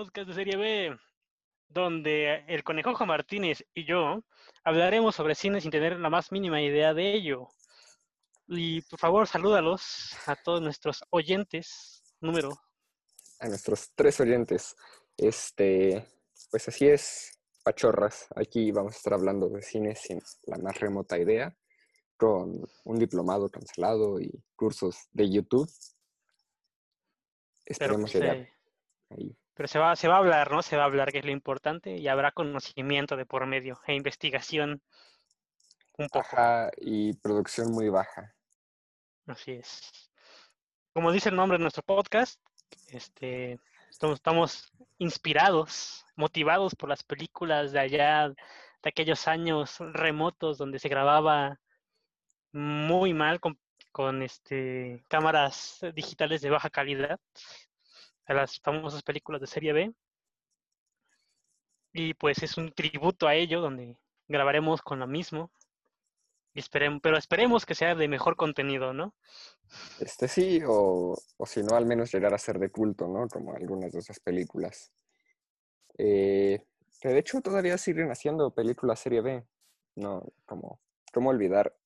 podcast de Serie B, donde el Conejojo Martínez y yo hablaremos sobre cine sin tener la más mínima idea de ello. Y por favor, salúdalos a todos nuestros oyentes. Número. A nuestros tres oyentes. Este, pues así es, pachorras. Aquí vamos a estar hablando de cine sin la más remota idea, con un diplomado cancelado y cursos de YouTube. Esperemos Pero, llegar eh, ahí. Pero se va, se va a hablar, ¿no? Se va a hablar, que es lo importante, y habrá conocimiento de por medio e investigación un poco. Y producción muy baja. Así es. Como dice el nombre de nuestro podcast, este, estamos, estamos inspirados, motivados por las películas de allá, de aquellos años remotos donde se grababa muy mal con, con este, cámaras digitales de baja calidad, a las famosas películas de serie B. Y pues es un tributo a ello, donde grabaremos con lo mismo. Y esperem- pero esperemos que sea de mejor contenido, ¿no? Este sí, o, o si no, al menos llegar a ser de culto, ¿no? Como algunas de esas películas. Eh, que de hecho todavía siguen haciendo películas serie B. No, como, ¿cómo olvidar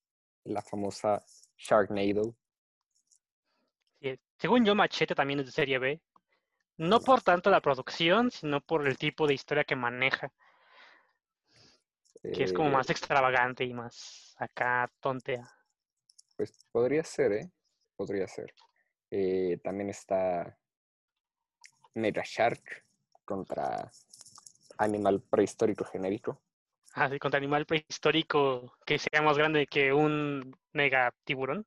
la famosa Sharknado? Sí, Según yo, Machete también es de serie B. No por tanto la producción, sino por el tipo de historia que maneja, que es como Eh, más extravagante y más acá tontea. Pues podría ser, ¿eh? Podría ser. Eh, también está Mega Shark contra Animal Prehistórico Genérico. Así contra animal prehistórico que sea más grande que un mega tiburón.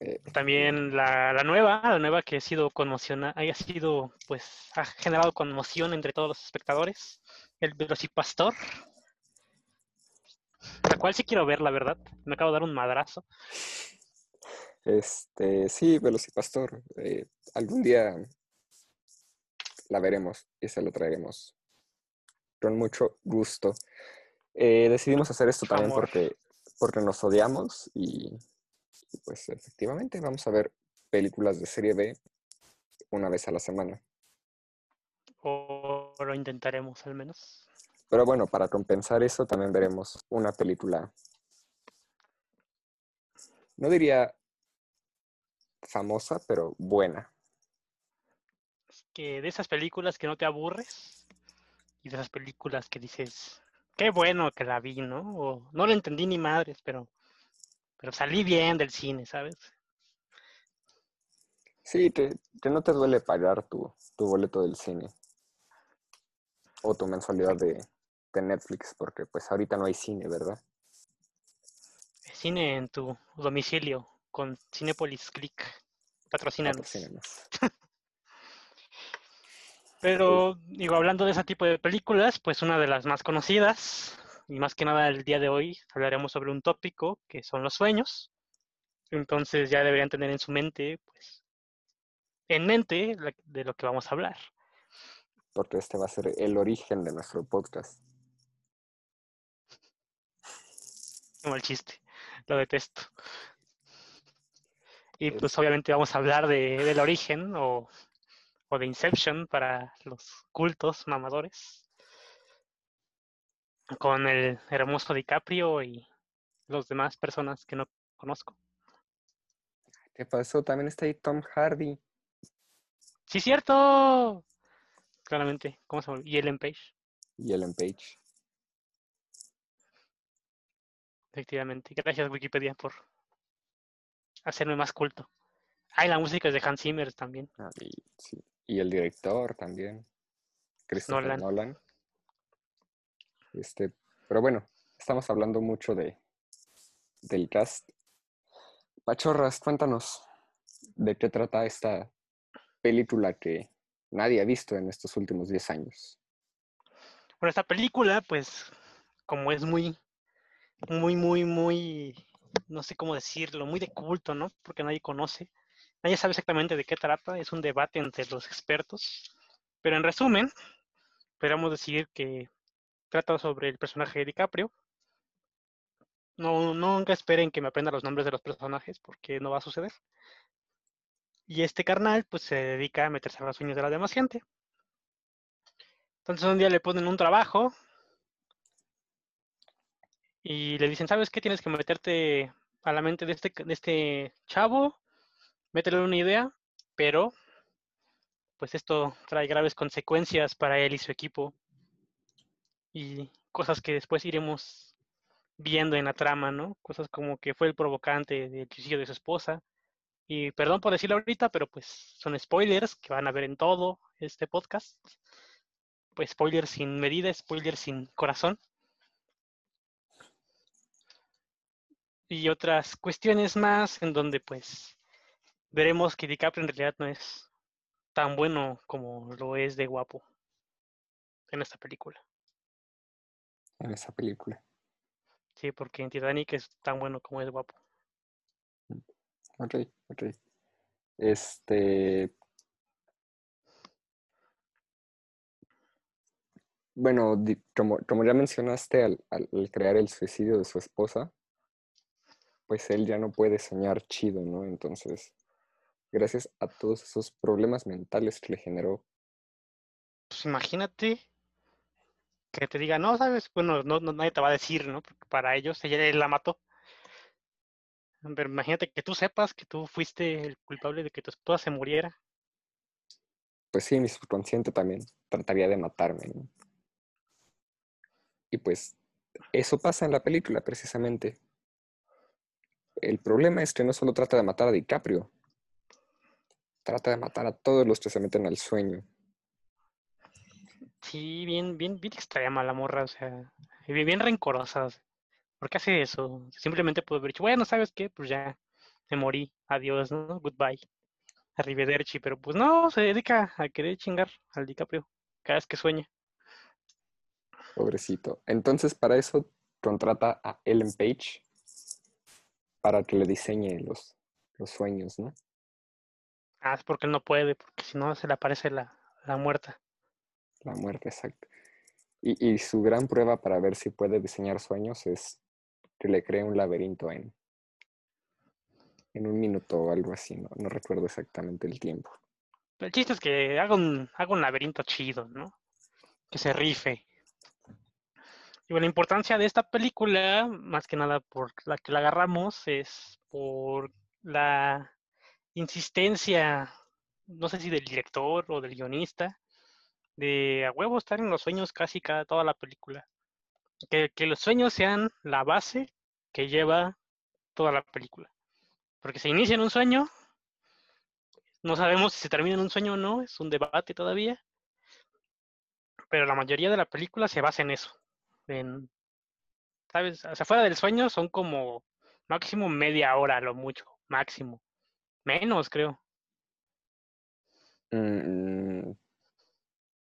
Eh, También la, la nueva, la nueva que ha sido conmociona, haya sido, pues, ha generado conmoción entre todos los espectadores. El Velocipastor. La cual sí quiero ver, la verdad. Me acabo de dar un madrazo. Este, sí, Velocipastor. eh, algún día la veremos y se lo traeremos con mucho gusto. Eh, decidimos hacer esto también Amor. porque, porque nos odiamos y pues efectivamente vamos a ver películas de serie B una vez a la semana. O lo intentaremos al menos. Pero bueno, para compensar eso también veremos una película, no diría famosa, pero buena. que de esas películas que no te aburres y de esas películas que dices, qué bueno que la vi, ¿no? O no la entendí ni madres, pero, pero salí bien del cine, ¿sabes? Sí, que, que no te duele pagar tu, tu boleto del cine o tu mensualidad de, de Netflix, porque pues ahorita no hay cine, ¿verdad? Cine en tu domicilio con Cinepolis Click. Patrocínanos. Pero, digo, hablando de ese tipo de películas, pues una de las más conocidas, y más que nada el día de hoy hablaremos sobre un tópico que son los sueños. Entonces ya deberían tener en su mente, pues, en mente de lo que vamos a hablar. Porque este va a ser el origen de nuestro podcast. Como el chiste, lo detesto. Y Es- pues obviamente vamos a hablar de, del origen o, o de Inception para los cultos mamadores. Con el hermoso DiCaprio y los demás personas que no conozco. ¿Qué pasó? También está ahí Tom Hardy. ¡Sí, cierto! Claramente, ¿cómo se llama? Y Ellen Page, y Ellen Page. efectivamente. Gracias Wikipedia por hacerme más culto. Ay, la música es de Hans Zimmer también. Ah, y, sí, y el director también. Christopher Nolan. Nolan. Este, pero bueno, estamos hablando mucho de del cast. Pachorras, cuéntanos de qué trata esta película que nadie ha visto en estos últimos 10 años. Bueno, esta película, pues, como es muy, muy, muy, muy, no sé cómo decirlo, muy de culto, ¿no? Porque nadie conoce. Nadie sabe exactamente de qué trata, es un debate entre los expertos. Pero en resumen, podríamos decir que trata sobre el personaje de DiCaprio. No, nunca esperen que me aprenda los nombres de los personajes porque no va a suceder. Y este carnal, pues se dedica a meterse a los sueños de la demás gente. Entonces un día le ponen un trabajo y le dicen, ¿sabes qué? Tienes que meterte a la mente de este, de este chavo, métele una idea, pero pues esto trae graves consecuencias para él y su equipo y cosas que después iremos viendo en la trama, ¿no? Cosas como que fue el provocante del suicidio de su esposa. Y perdón por decirlo ahorita, pero pues son spoilers que van a ver en todo este podcast. Pues spoilers sin medida, spoilers sin corazón. Y otras cuestiones más en donde pues veremos que DiCaprio en realidad no es tan bueno como lo es de guapo en esta película. En esa película. Sí, porque en Titanic es tan bueno como es guapo. Ok, ok. Este. Bueno, como, como ya mencionaste, al, al, crear el suicidio de su esposa, pues él ya no puede soñar chido, ¿no? Entonces, gracias a todos esos problemas mentales que le generó. Pues imagínate que te diga, no, sabes, bueno, no, nadie te va a decir, ¿no? Porque para ellos ella la mató. Pero imagínate que tú sepas que tú fuiste el culpable de que tu esposa se muriera. Pues sí, mi subconsciente también trataría de matarme. Y pues eso pasa en la película, precisamente. El problema es que no solo trata de matar a DiCaprio, trata de matar a todos los que se meten al sueño. Sí, bien, bien, bien extrema la morra, o sea, bien, bien rencorosa. ¿Por qué hace eso? Simplemente puede haber dicho, bueno, ¿sabes qué? Pues ya me morí, adiós, ¿no? Goodbye. Arrivederci, pero pues no, se dedica a querer chingar al DiCaprio cada vez que sueña. Pobrecito. Entonces, para eso contrata a Ellen Page para que le diseñe los, los sueños, ¿no? Ah, es porque no puede, porque si no se le aparece la, la muerta. La muerte, exacto. Y, y, su gran prueba para ver si puede diseñar sueños es que le cree un laberinto en, en un minuto o algo así, no, no recuerdo exactamente el tiempo. El chiste es que haga un, haga un laberinto chido, ¿no? Que se rife. Y bueno, la importancia de esta película, más que nada por la que la agarramos, es por la insistencia, no sé si del director o del guionista, de a huevo estar en los sueños casi cada toda la película. Que, que los sueños sean la base que lleva toda la película. Porque se inicia en un sueño, no sabemos si se termina en un sueño o no, es un debate todavía, pero la mayoría de la película se basa en eso, en, ¿sabes? Sea, fuera del sueño son como máximo media hora, lo mucho, máximo, menos creo. Mm,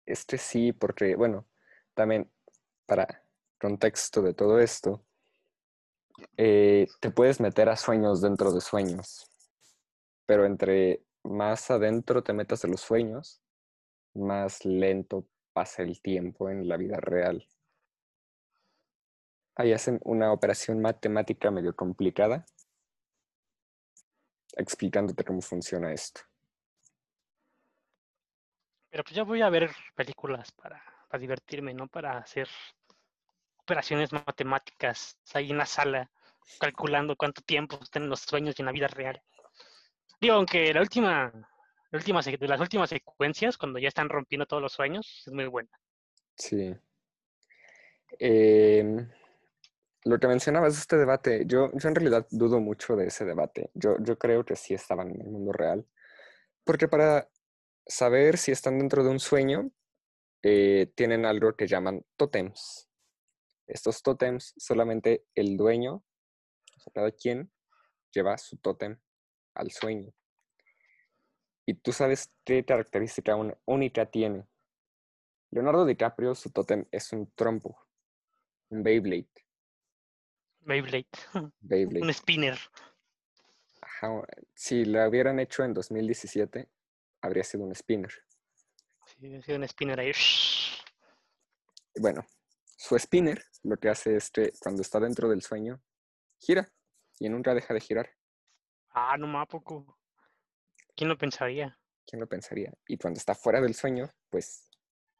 este sí, porque, bueno, también para contexto de todo esto, eh, te puedes meter a sueños dentro de sueños, pero entre más adentro te metas de los sueños, más lento pasa el tiempo en la vida real. Ahí hacen una operación matemática medio complicada, explicándote cómo funciona esto. Pero pues ya voy a ver películas para, para divertirme, no para hacer operaciones matemáticas ahí en la sala, calculando cuánto tiempo están los sueños y en la vida real. Digo, aunque la última, la última, de las últimas secuencias, cuando ya están rompiendo todos los sueños, es muy buena. Sí. Eh, lo que mencionabas, este debate, yo, yo en realidad dudo mucho de ese debate. Yo, yo creo que sí estaban en el mundo real. Porque para saber si están dentro de un sueño, eh, tienen algo que llaman tótems. Estos tótems, solamente el dueño, o sea, cada quien, lleva su tótem al sueño. Y tú sabes qué característica única tiene. Leonardo DiCaprio, su tótem es un trompo, un Beyblade. Beyblade. Beyblade. un spinner. Ajá, si lo hubieran hecho en 2017, habría sido un spinner. Sí, habría sido un spinner ahí. Bueno, su spinner lo que hace es que cuando está dentro del sueño, gira y nunca deja de girar. Ah, no más poco. ¿Quién lo pensaría? ¿Quién lo pensaría? Y cuando está fuera del sueño, pues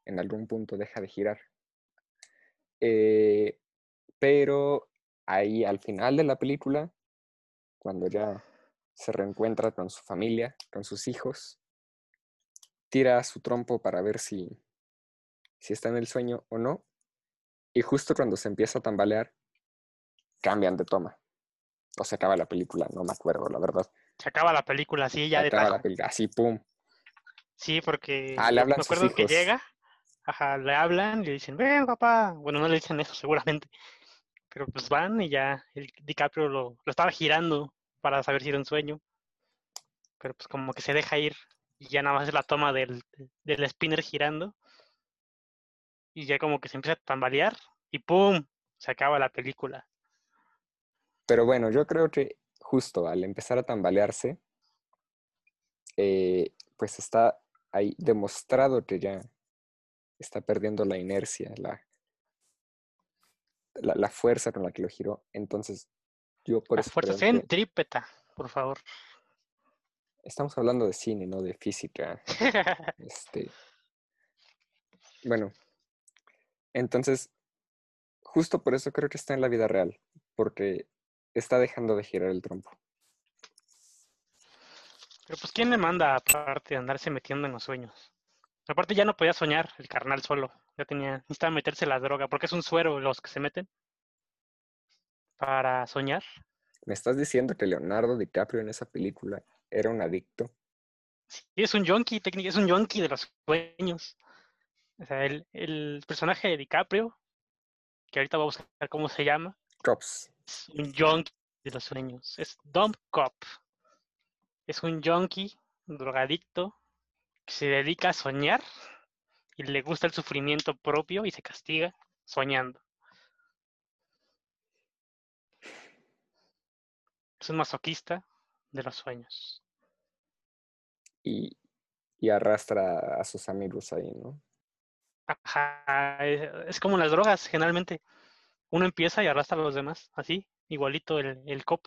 en algún punto deja de girar. Eh, pero ahí al final de la película, cuando ya se reencuentra con su familia, con sus hijos, tira su trompo para ver si, si está en el sueño o no. Y justo cuando se empieza a tambalear, cambian de toma. O se acaba la película, no me acuerdo, la verdad. Se acaba la película así, ya se de acaba la película, así, pum. Sí, porque Ah, le hablan me sus acuerdo que llega, ajá, le hablan y le dicen, ven papá. Bueno, no le dicen eso seguramente, pero pues van y ya el DiCaprio lo, lo estaba girando para saber si era un sueño, pero pues como que se deja ir y ya nada más es la toma del, del spinner girando y ya como que se empieza a tambalear y ¡pum! Se acaba la película. Pero bueno, yo creo que justo al empezar a tambalearse, eh, pues está ahí demostrado que ya está perdiendo la inercia, la, la, la fuerza con la que lo giró. Entonces, yo por La eso fuerza centrípeta, por favor. Estamos hablando de cine, no de física. Este, bueno, entonces, justo por eso creo que está en la vida real, porque está dejando de girar el trompo. Pero pues, ¿quién le manda aparte de andarse metiendo en los sueños? Aparte ya no podía soñar el carnal solo. Ya tenía, necesitaba meterse la droga, porque es un suero los que se meten para soñar. ¿Me estás diciendo que Leonardo DiCaprio en esa película era un adicto? Sí, es un yonki, es un yonki de los sueños. O sea, el, el personaje de DiCaprio, que ahorita voy a buscar cómo se llama, Cops. es un yonki de los sueños. Es Dumb Cop. Es un yonki, un drogadicto, que se dedica a soñar y le gusta el sufrimiento propio y se castiga soñando. Es un masoquista de los sueños. Y, y arrastra a sus amigos ahí, ¿no? Ajá, es, es como las drogas, generalmente. Uno empieza y arrastra a los demás, así, igualito el, el cop.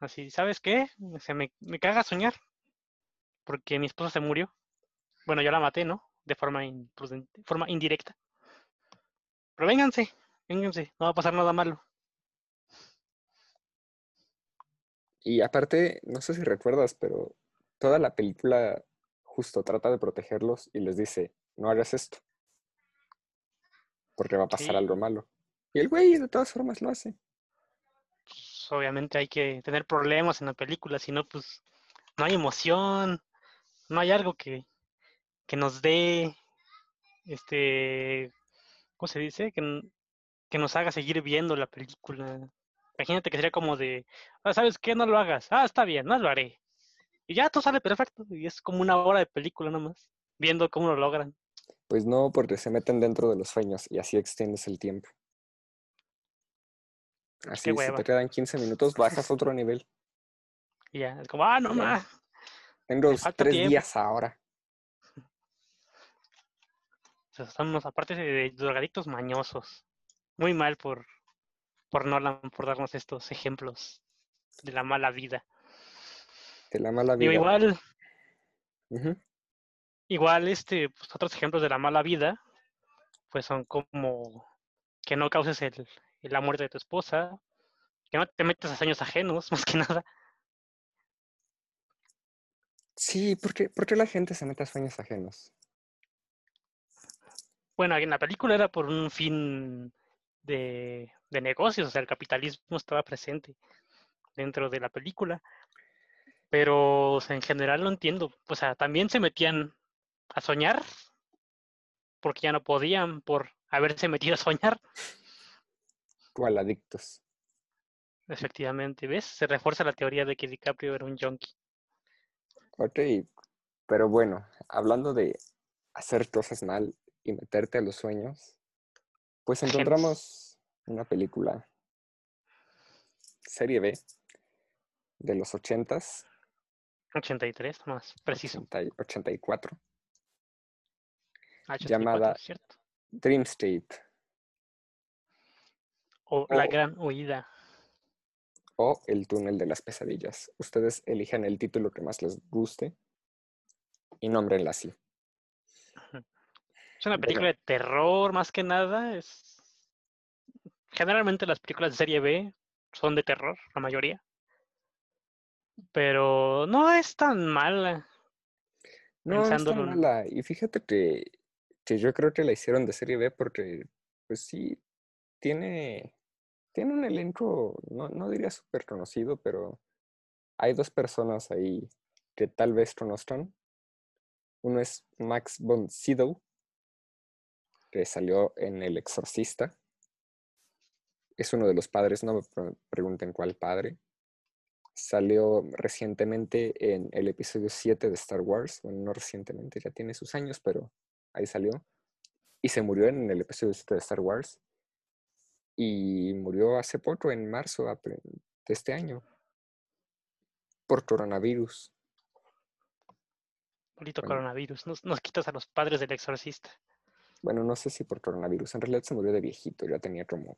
Así, ¿sabes qué? Se me, me caga soñar. Porque mi esposa se murió. Bueno, yo la maté, ¿no? De forma, imprudente, forma indirecta. Pero vénganse, vénganse, no va a pasar nada malo. Y aparte, no sé si recuerdas, pero toda la película justo trata de protegerlos y les dice, no hagas esto, porque va a pasar Sí. algo malo. Y el güey de todas formas lo hace. Pues, obviamente hay que tener problemas en la película, si no, pues no hay emoción, no hay algo que, que nos dé, este, ¿cómo se dice? Que, que nos haga seguir viendo la película. Imagínate que sería como de, "Ah, ¿sabes qué? No lo hagas. Ah, está bien, no lo haré. Y ya todo sale perfecto. Y es como una hora de película nomás, viendo cómo lo logran. Pues no, porque se meten dentro de los sueños y así extiendes el tiempo. Así, si te quedan 15 minutos, bajas otro nivel. Y ya, es como, ah, no más. Tengo tres tiempo. días ahora. Son unos, aparte de, de drogadictos mañosos. Muy mal por, por Nolan, por darnos estos ejemplos de la mala vida. De la mala Digo, vida. igual, igual, este, pues, otros ejemplos de la mala vida, pues son como que no causes el, la muerte de tu esposa, que no te metas a sueños ajenos, más que nada. Sí, ¿por qué, por qué la gente se mete a sueños ajenos? Bueno, en la película era por un fin de, de negocios, o sea, el capitalismo estaba presente dentro de la película. Pero o sea, en general no entiendo. O sea, también se metían a soñar porque ya no podían por haberse metido a soñar. ¿Cuál adictos? Efectivamente, ¿ves? Se refuerza la teoría de que DiCaprio era un junkie. Ok, pero bueno, hablando de hacer cosas mal y meterte a los sueños, pues encontramos una película, serie B, de los 80s, 83, más preciso. 80 y 84, Ah, 84, llamada- ¿cierto? Dream State. O La Gran Huida. o El túnel de las pesadillas. Ustedes elijan el título que más les guste y nómbrenla así. Es una película de terror más que nada. Es... Generalmente las películas de serie B son de terror, la mayoría. Pero no es tan mala. No, es tan mala. Y fíjate que, que yo creo que la hicieron de serie B porque, pues sí, tiene, tiene un elenco, no, no diría súper conocido, pero hay dos personas ahí que tal vez conozcan. Uno es Max von Sydow, que salió en El Exorcista. Es uno de los padres, no me pre- pregunten cuál padre. Salió recientemente en el episodio 7 de Star Wars. Bueno, no recientemente, ya tiene sus años, pero ahí salió. Y se murió en el episodio 7 de Star Wars. Y murió hace poco, en marzo de este año, por coronavirus. Maldito Bueno. coronavirus. Nos, nos quitas a los padres del exorcista. Bueno, no sé si por coronavirus. En realidad se murió de viejito, ya tenía como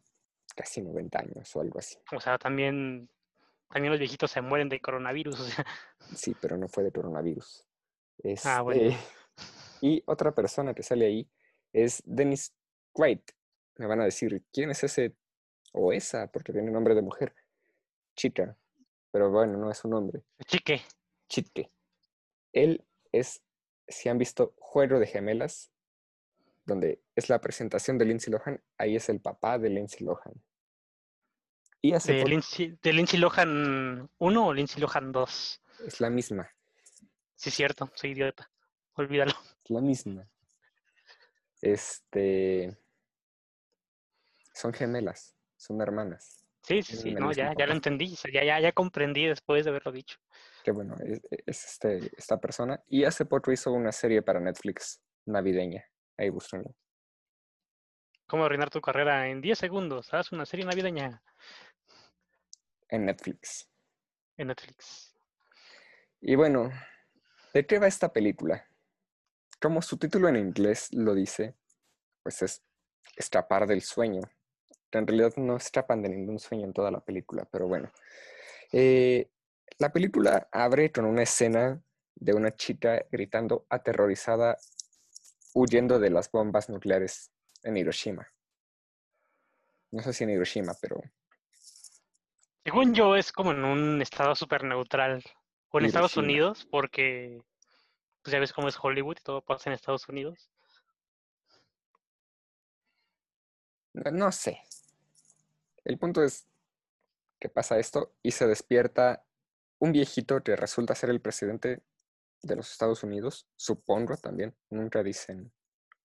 casi 90 años o algo así. O sea, también, también los viejitos se mueren de coronavirus. O sea, Sí, pero no fue de coronavirus. Ah, bueno. Este, Y otra persona que sale ahí es Dennis Quaid. Me van a decir, ¿quién es ese o esa? Porque tiene nombre de mujer. Chica. Pero bueno, no es un nombre. chique. Chitke. Él es, si han visto Juego de Gemelas, donde es la presentación de Lindsay Lohan, ahí es el papá de Lindsay Lohan. Y hace De poco Lindsay, ¿De Lindsay Lohan 1 o Lindsay Lohan 2? es la misma, Sí, cierto, soy idiota. Olvídalo. es la misma. Este. Son gemelas, son hermanas. Sí, sí, sí, no, ya, ya lo entendí. ya, ya, ya comprendí después de haberlo dicho. Que bueno, es, es este, esta persona. Y hace poco hizo una serie para Netflix navideña. Ahí búsquenlo. ¿Cómo arruinar tu carrera en 10 segundos? Haz una serie navideña En Netflix. en Netflix. Y bueno, ¿de qué va esta película? Como su título en inglés lo dice, pues es escapar del sueño. En realidad no escapan de ningún sueño en toda la película, pero bueno. Eh, la película abre con una escena de una chica gritando aterrorizada, huyendo de las bombas nucleares en Hiroshima. No sé si en Hiroshima, pero Según yo, es como en un estado súper neutral. O en Estados. Unidos, porque pues ya ves cómo es Hollywood y todo pasa en Estados Unidos. No, no sé. El punto es que pasa esto y se despierta un viejito que resulta ser el presidente de los Estados Unidos, supongo también. Nunca dicen.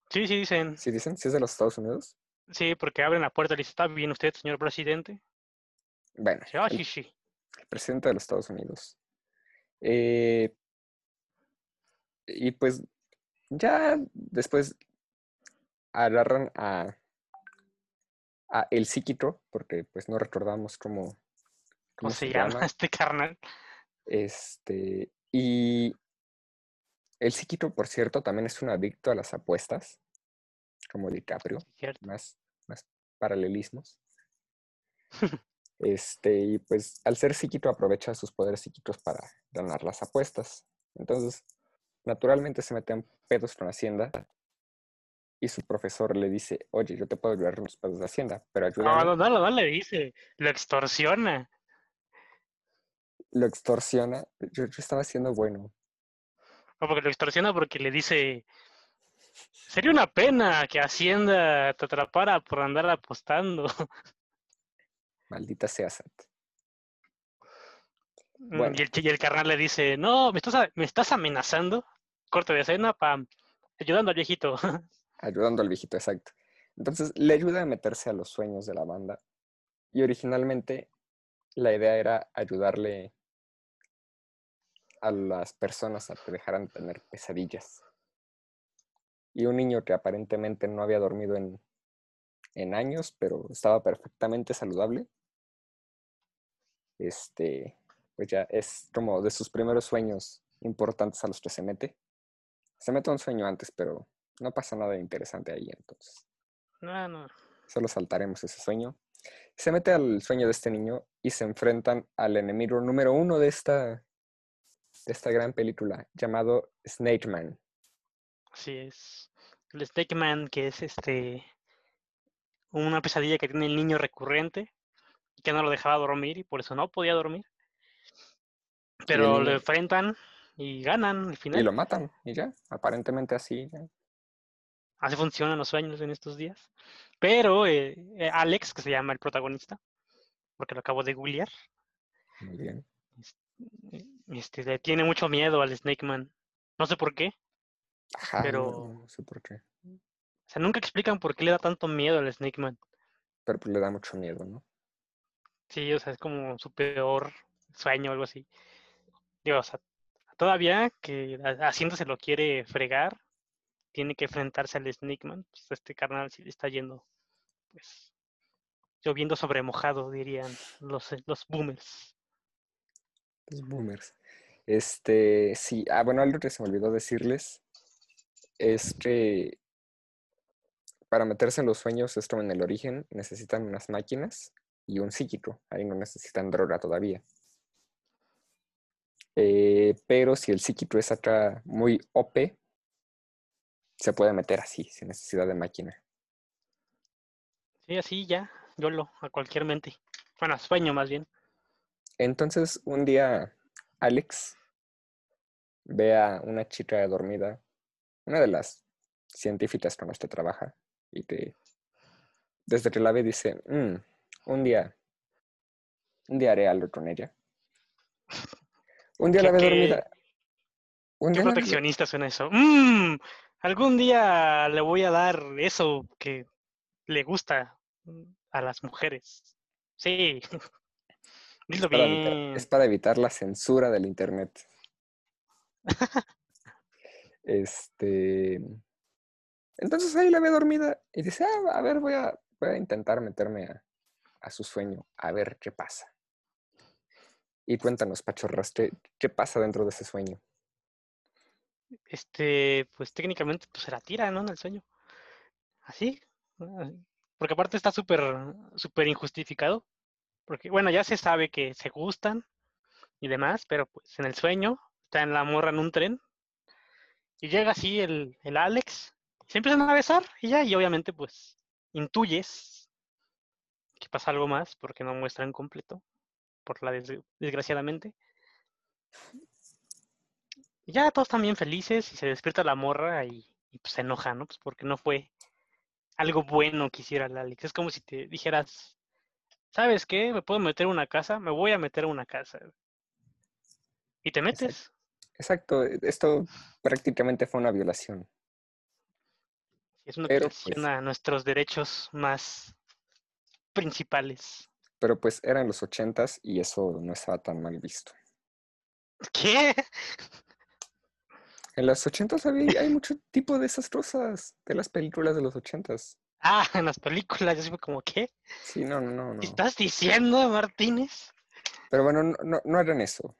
Sí, sí, dicen. ¿Sí dicen? ¿Sí es de los Estados Unidos? Sí, porque abren la puerta y dicen, ¿está bien usted, señor presidente? Bueno, ah, el, sí, sí. el presidente de los Estados Unidos. Eh, y pues ya después agarran a, a el psíquico, porque pues no recordamos cómo, ¿Cómo se llama este carnal? Este, y el psíquico, por cierto, también es un adicto a las apuestas, como DiCaprio, más, más paralelismos. Este, y pues al ser psíquico aprovecha sus poderes psíquicos para ganar las apuestas. Entonces, naturalmente se mete en pedos con Hacienda y su profesor le dice, oye, yo te puedo ayudar en los pedos de Hacienda, pero ayúdame. no, no, no, no le dice, lo extorsiona. Lo extorsiona. Yo, yo estaba siendo bueno. No, porque lo extorsiona porque le dice, sería una pena que Hacienda te atrapara por andar apostando. Maldita sea Sat. Mm, Bueno. Y, el, chi- y el carnal le dice, no, ¿me estás, a- me estás amenazando? Corte de escena, pam, ayudando al viejito. ayudando al viejito, exacto. Entonces le ayuda a meterse a los sueños de la banda. Y originalmente la idea era ayudarle a las personas a que dejaran de tener pesadillas. Y un niño que aparentemente no había dormido en, en años, pero estaba perfectamente saludable, este, pues ya es como de sus primeros sueños importantes a los que se mete. Se mete a un sueño antes, pero no pasa nada interesante ahí, entonces No, no. solo saltaremos ese sueño. Se mete al sueño de este niño y se enfrentan al enemigo número uno de esta, de esta gran película, llamado Snake Man. Así es. El Snake Man, que es este una pesadilla que tiene el niño recurrente y que no lo dejaba dormir y por eso no podía dormir. Pero lo enfrentan y ganan al final. Y lo matan, y ya, aparentemente así. Así funcionan los sueños en estos días. Pero eh, eh, Alex, que se llama el protagonista, porque lo acabo de googlear. Muy bien. Este, le tiene mucho miedo al Snake Man. No sé por qué. Ajá, pero... no, sé por qué. O sea, nunca explican por qué le da tanto miedo al Snake Man. Pero pues le da mucho miedo, ¿no? Sí, o sea, es como su peor sueño o algo así. Digo, o sea, todavía que haciéndose lo quiere fregar, tiene que enfrentarse al Snake Man. Pues este carnal sí le está yendo, pues, lloviendo sobre mojado, dirían los, eh, los boomers. Los boomers. Este, sí, ah, bueno, algo que se me olvidó decirles es que para meterse en los sueños, esto en el origen, necesitan unas máquinas y un psíquico. Ahí no necesitan droga todavía. Eh, pero si el psíquico es acá muy OP, se puede meter así, sin necesidad de máquina. Sí, así ya, yo lo, a cualquier mente. Bueno, sueño más bien. Entonces, un día, Alex ve a una chica dormida, una de las científicas con las que trabaja, y que desde que la ve dice, mm, un día, un día haré algo con ella. Un día la ve dormida. Un qué proteccionista suena eso. Mm, algún día le voy a dar eso que le gusta a las mujeres. Sí. Dilo es para, bien. Evitar, es para evitar la censura del internet. este. Entonces ahí la ve dormida y dice, ah, a ver, voy a, voy a intentar meterme a, su sueño, a ver qué pasa. Y cuéntanos, Pachorraste, ¿qué pasa dentro de ese sueño? Este, pues técnicamente pues se la tira, ¿no? En el sueño. Así, porque aparte está súper, súper injustificado. Porque, bueno, ya se sabe que se gustan y demás, pero pues en el sueño está en la morra en un tren. Y llega así el, el Alex, se empiezan a besar y ya, y obviamente pues intuyes que pasa algo más porque no muestran completo, por la desgraciadamente. Y ya todos están bien felices y se despierta la morra y, pues se enoja, ¿no? Pues porque no fue algo bueno que hiciera el Alex. Es como si te dijeras, ¿sabes qué? ¿Me puedo meter en una casa? Me voy a meter en una casa. Y te metes. Exacto, esto prácticamente fue una violación. Es una violación pues a nuestros derechos más principales. Pero pues eran los ochentas y eso no estaba tan mal visto. ¿Qué? En los ochentas había, hay mucho tipo de esas cosas de las películas de los ochentas. Ah, en las películas, yo siempre como, ¿qué? Sí, no, no, no. ¿Estás diciendo, Martínez? Pero bueno, no, no, hagan eso.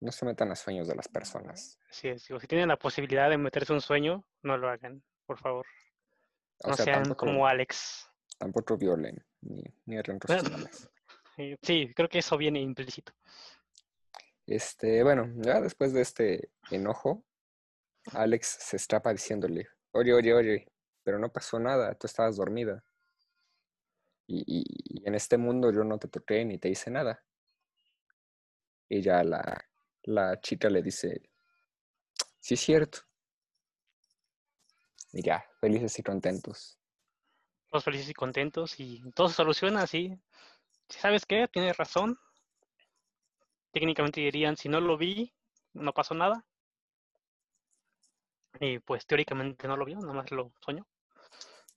No se metan a sueños de las personas. Sí, es, si tienen la posibilidad de meterse un sueño, no lo hagan, por favor. no sean como Alex. Tampoco violen, ni, ni hagan Sí, creo que eso viene implícito. Este, bueno, ya después de este enojo, Alex se escapa diciéndole, oye, oye, oye, pero no pasó nada, tú estabas dormida. Y, en este mundo yo no te toqué ni te hice nada. Y ya la, la chica le dice, sí es cierto. Y ya, felices y contentos. Todos felices y contentos y todo se soluciona así. ¿Sabes qué? Tienes razón. Técnicamente dirían, si no lo vi, no pasó nada. Y pues teóricamente no lo vio, nada más lo soñó.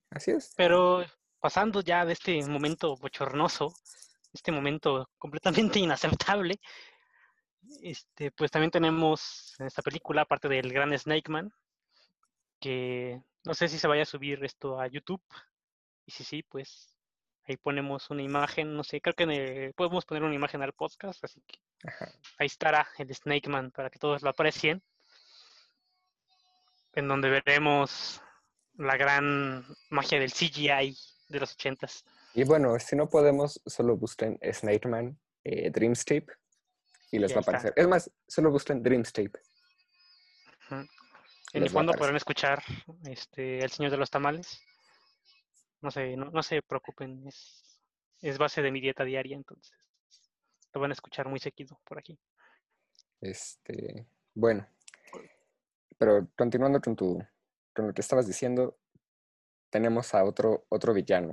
Así es. Pero pasando ya de este momento bochornoso, este momento completamente inaceptable, este, pues también tenemos en esta película, aparte del gran Snake Man, que no sé si se vaya a subir esto a YouTube. Y si sí, pues ahí ponemos una imagen, no sé, creo que podemos poner una imagen al podcast, así que ahí estará el Snake Man para que todos lo aprecien en donde veremos la gran magia del CGI de los ochentas. Y bueno, si no podemos, solo busquen Snake Man, eh, Dreamstape y les Ya va a está. aparecer. Es más, solo busquen Dreamstape. Ujú. En el fondo podrán escuchar este, El Señor de los Tamales. No se, no, no se preocupen, es, es base de mi dieta diaria, entonces lo van a escuchar muy seguido por aquí. Este, bueno, pero continuando con tu, con lo que estabas diciendo, tenemos a otro, otro villano,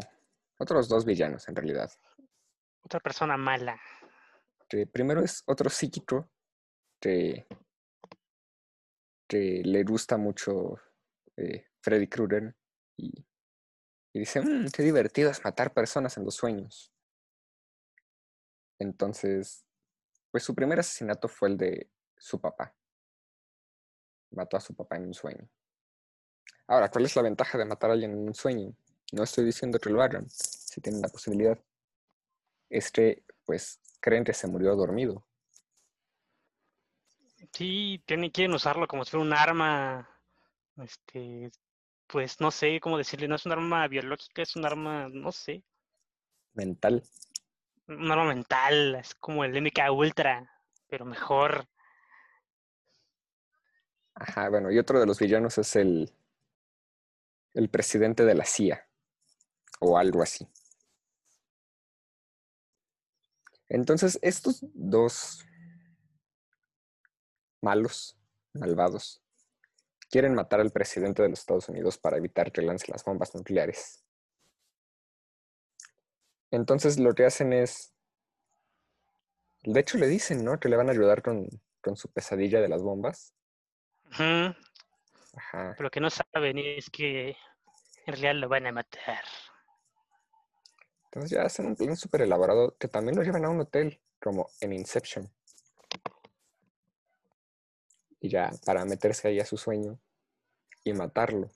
otros dos villanos en realidad. Otra persona mala. que primero es otro psíquico que, le gusta mucho eh, Freddy Krueger y, dice, "Mm, qué divertido es matar personas en los sueños. Entonces, pues su primer asesinato fue el de su papá. Mató a su papá en un sueño. Ahora, ¿cuál es la ventaja de matar a alguien en un sueño? No estoy diciendo que lo hagan, si tienen la posibilidad. Es que, pues, creen que se murió dormido. Sí, tienen, quieren usarlo como si fuera un arma, este, pues no sé cómo decirle, no es un arma biológica, es un arma, no sé, Mental. un arma mental, es como el MK Ultra, pero mejor. Ajá, bueno, y otro de los villanos es el, el presidente de la CIA, o algo así. Entonces, estos dos malos, malvados, quieren matar al presidente de los Estados Unidos para evitar que lance las bombas nucleares. Entonces, lo que hacen es, de hecho le dicen, ¿no? Que le van a ayudar con, con su pesadilla de las bombas. Ujú, Ajá. Pero lo que no saben es que en realidad lo van a matar. Entonces ya hacen un plan súper elaborado que también lo llevan a un hotel, como en Inception. Y ya, para meterse ahí a su sueño y matarlo.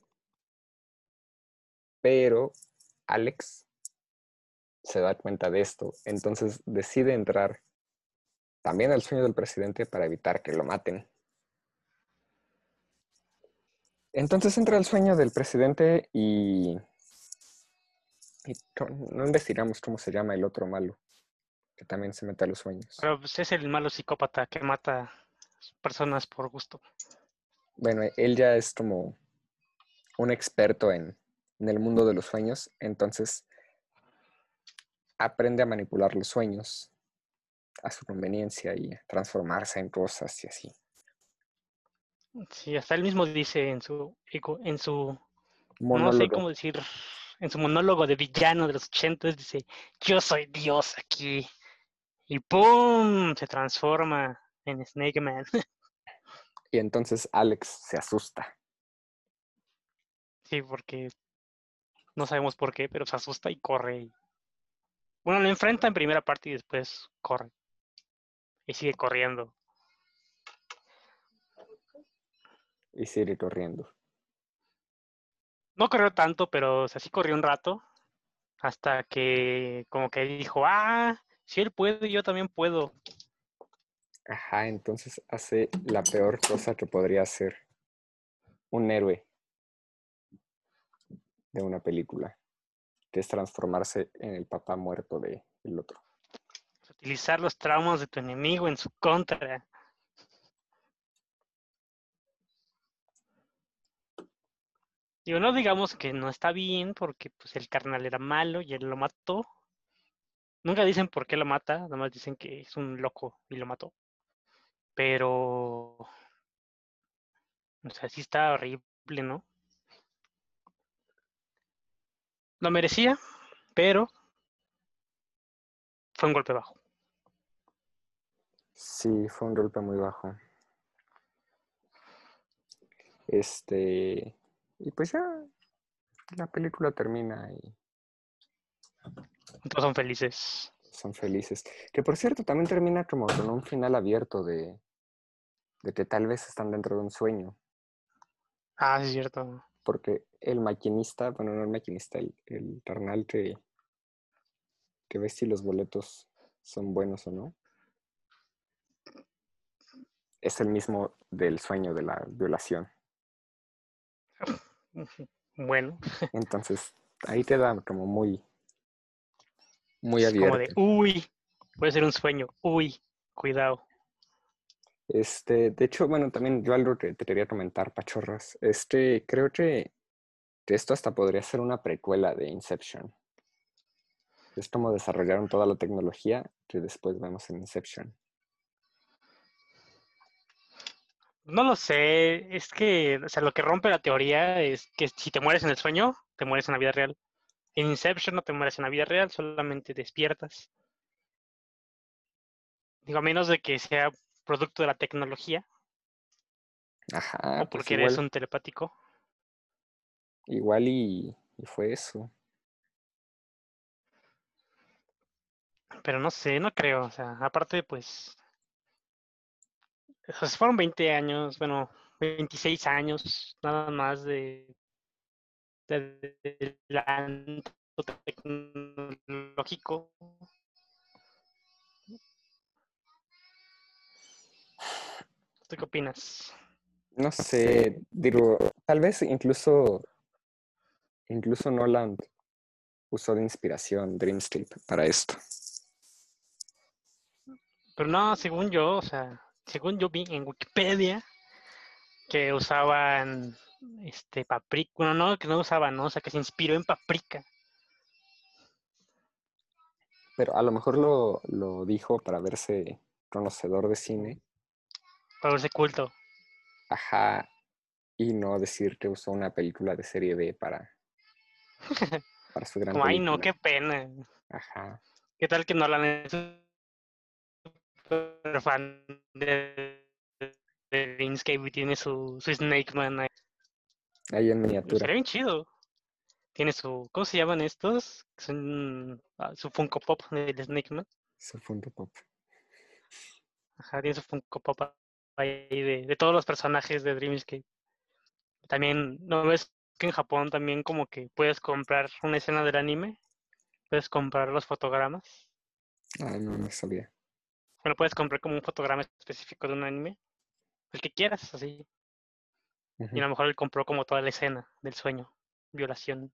Pero Alex se da cuenta de esto, entonces decide entrar también al sueño del presidente para evitar que lo maten. Entonces entra al sueño del presidente y no investigamos cómo se llama el otro malo, que también se mete a los sueños. Pero pues, es el malo psicópata que mata personas por gusto. Bueno, él ya es como un experto en, en el mundo de los sueños, entonces aprende a manipular los sueños a su conveniencia y a transformarse en cosas y así. Sí, hasta él mismo dice en su en su no sé Monólogo. cómo decir, en su monólogo de villano de los ochentas dice, yo soy Dios aquí. Y ¡pum! se transforma en Snake Man. Y entonces Alex se asusta. Sí, porque no sabemos por qué, pero se asusta y corre. Bueno, lo enfrenta en primera parte y después corre. Y sigue corriendo. y sigue corriendo. No corrió tanto, pero o sea, sí corrió un rato. Hasta que como que dijo, ah, si él puede, yo también puedo. Ajá, entonces hace la peor cosa que podría hacer un héroe de una película, que es transformarse en el papá muerto de el otro. Utilizar los traumas de tu enemigo en su contra. Digo, no digamos que no está bien porque pues el carnal era malo y él lo mató. Nunca dicen por qué lo mata, nada más dicen que es un loco y lo mató. Pero, o sea, sí está horrible, ¿no? Lo merecía, pero fue un golpe bajo. Sí, fue un golpe muy bajo. Este, y pues ya la película termina y Todos son felices. son felices. Que por cierto, también termina como con un final abierto de, de que tal vez están dentro de un sueño. Ah, sí, es cierto. Porque el maquinista, bueno, no el maquinista, el, el carnal que, que ve si los boletos son buenos o no, es el mismo del sueño de la violación. Bueno, Entonces, ahí te da como muy, Muy Es como de, abierto. uy, puede ser un sueño, uy, cuidado. Este, de hecho, bueno, también yo algo que te quería comentar, Pachorras. Este, creo que, que esto hasta podría ser una precuela de Inception. Es como desarrollaron toda la tecnología que después vemos en Inception. No lo sé, es que, o sea, lo que rompe la teoría es que si te mueres en el sueño, te mueres en la vida real. En Inception no te mueres en la vida real, solamente despiertas. Digo, a menos de que sea producto de la tecnología Ajá, o pues porque eres igual, un telepático. igual y, y fue eso. Pero no sé, no creo. O sea, aparte, pues. fueron 20 años, bueno, 26 años nada más de. de, de tecnológico. ¿Tú qué opinas? No sé, digo, tal vez incluso, incluso Nolan usó de inspiración Dreamscape para esto. Pero no, según yo, o sea, según yo vi en Wikipedia que usaban este paprika, bueno, no, que no usaban, ¿no? O sea, que se inspiró en paprika. Pero a lo mejor lo, lo dijo para verse conocedor de cine, Para verse culto. ajá, y no decir que usó una película de serie B para, para su gran Como, ay, no, qué pena. Ajá, ¿Qué tal que Nolan es súper fan de, de Dreamscape y tiene su, su Snake Man ahí? ahí en miniatura. Sería bien chido. Tiene su, ¿cómo se llaman estos? Son ah, su Funko Pop del Snake Man. Su Funko Pop. Ajá, tiene su Funko Pop ahí de, de todos los personajes de Dreamscape. También, ¿no ves que en Japón también como que puedes comprar una escena del anime? Puedes comprar los fotogramas. Ah, no, no sabía. Bueno, puedes comprar como un fotograma específico de un anime. El que quieras, así. Y a lo mejor él compró como toda la escena del sueño, violación,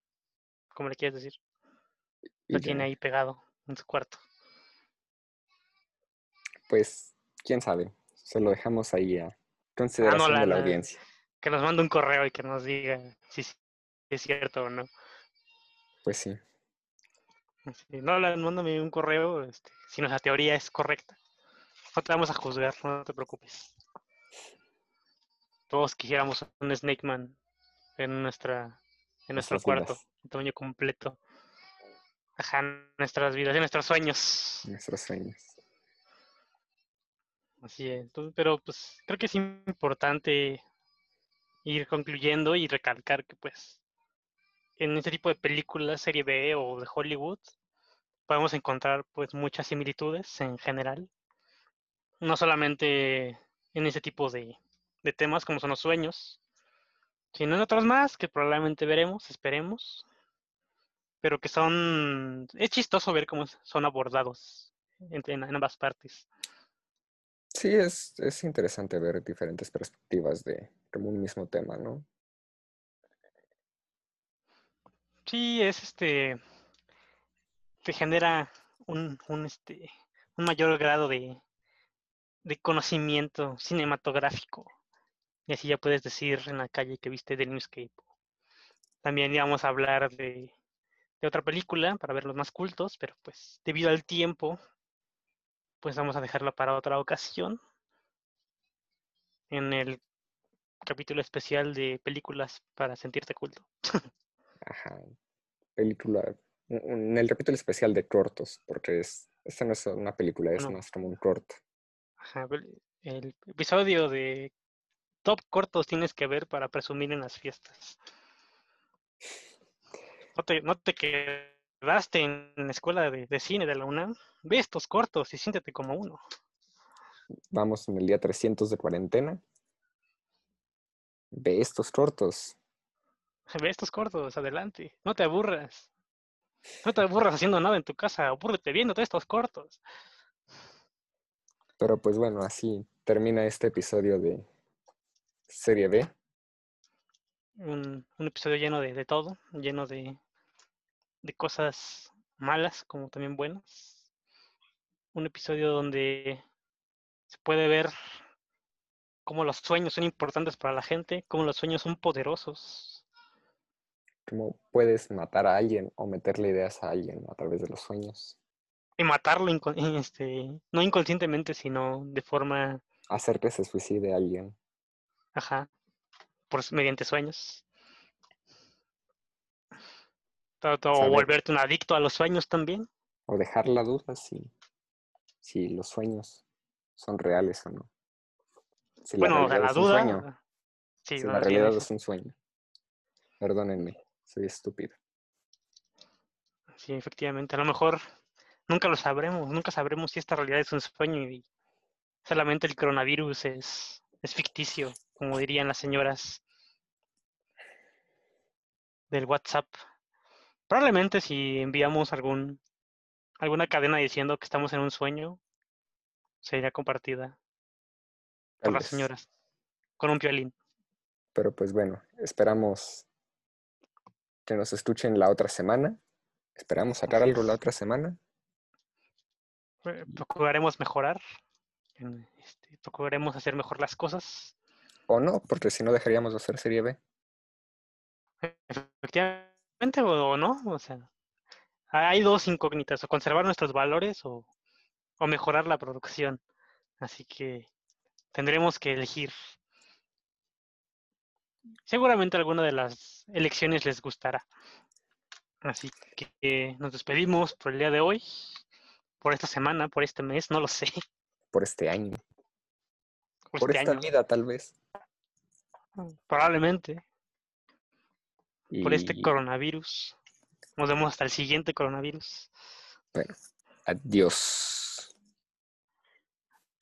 como le quieres decir. Lo tiene ahí pegado en su cuarto. Pues, quién sabe. Se lo dejamos ahí a consideración de Nolan, la ah. audiencia. Que nos mande un correo y que nos diga si es cierto o no. Pues sí. Sí, Nolan, mándame un correo este, si nuestra teoría es correcta. No te vamos a juzgar, no te preocupes. Todos quisiéramos un Snake Man en nuestra en nuestro Nuestras cuarto, vidas. en tamaño completo. Ajá, en nuestras vidas, en nuestros sueños. Nuestros sueños. Así es. Entonces, pero pues creo que es importante ir concluyendo y recalcar que pues en este tipo de películas, serie B o de Hollywood, podemos encontrar pues muchas similitudes en general. No solamente en ese tipo de, de temas como son los sueños, sino en otros más que probablemente veremos, esperemos, pero que son... Es chistoso ver cómo son abordados en, en- ambas partes. Sí, es, es interesante ver diferentes perspectivas de como un mismo tema, ¿no? Sí, es este... te genera un, un, este, un mayor grado de, de conocimiento cinematográfico. Y así ya puedes decir en la calle que viste Dreamscape. También íbamos a hablar de, de otra película para ver los más cultos, pero pues debido al tiempo, pues vamos a dejarla para otra ocasión. En el capítulo especial de películas para sentirte culto. Ajá. Película. En el capítulo especial de cortos, porque es, esta no es una película, es No. más como un corto. Ajá, el episodio de top cortos tienes que ver para presumir en las fiestas. No te, no te quedaste en la escuela de, de cine de la UNAM. Ve estos cortos y siéntete como uno. Vamos en el día 300 de cuarentena. Ve estos cortos. Ve estos cortos, adelante. No te aburras. No te aburras haciendo nada en tu casa. Abúrrete viendo todos estos cortos. Pero pues bueno, así termina este episodio de Serie B. Un, un episodio lleno de, de todo, lleno de, de cosas malas como también buenas. Un episodio donde se puede ver cómo los sueños son importantes para la gente, cómo los sueños son poderosos. Cómo puedes matar a alguien o meterle ideas a alguien a través de los sueños. Y matarlo este, no inconscientemente, sino de forma... Hacer que se suicide a alguien. Ajá. Por, mediante sueños. O volverte un adicto a los sueños también. O dejar la duda si, si los sueños son reales o no. bueno, la, la duda. Sí, si la realidad es un sueño. Perdónenme, soy estúpido. Sí, efectivamente. A lo mejor nunca lo sabremos. Nunca sabremos si esta realidad es un sueño y solamente el coronavirus es, es ficticio, como dirían las señoras del WhatsApp. Probablemente si enviamos algún alguna cadena diciendo que estamos en un sueño, sería compartida por las señoras con un violín. Pero pues bueno, esperamos que nos escuchen la otra semana. Esperamos sacar algo la otra semana. Eh, procuraremos mejorar. Este, procuraremos hacer mejor las cosas. O no, porque si no dejaríamos de hacer serie B. Efectivamente o, no. O sea, hay dos incógnitas, o conservar nuestros valores o, o mejorar la producción. Así que tendremos que elegir. Seguramente alguna de las elecciones les gustará. Así que nos despedimos por el día de hoy, por esta semana, por este mes, no lo sé. Por este año. Por, este esta vida, tal vez. Probablemente por este coronavirus. Nos vemos hasta el siguiente coronavirus. Bueno, adiós.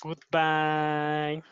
Goodbye.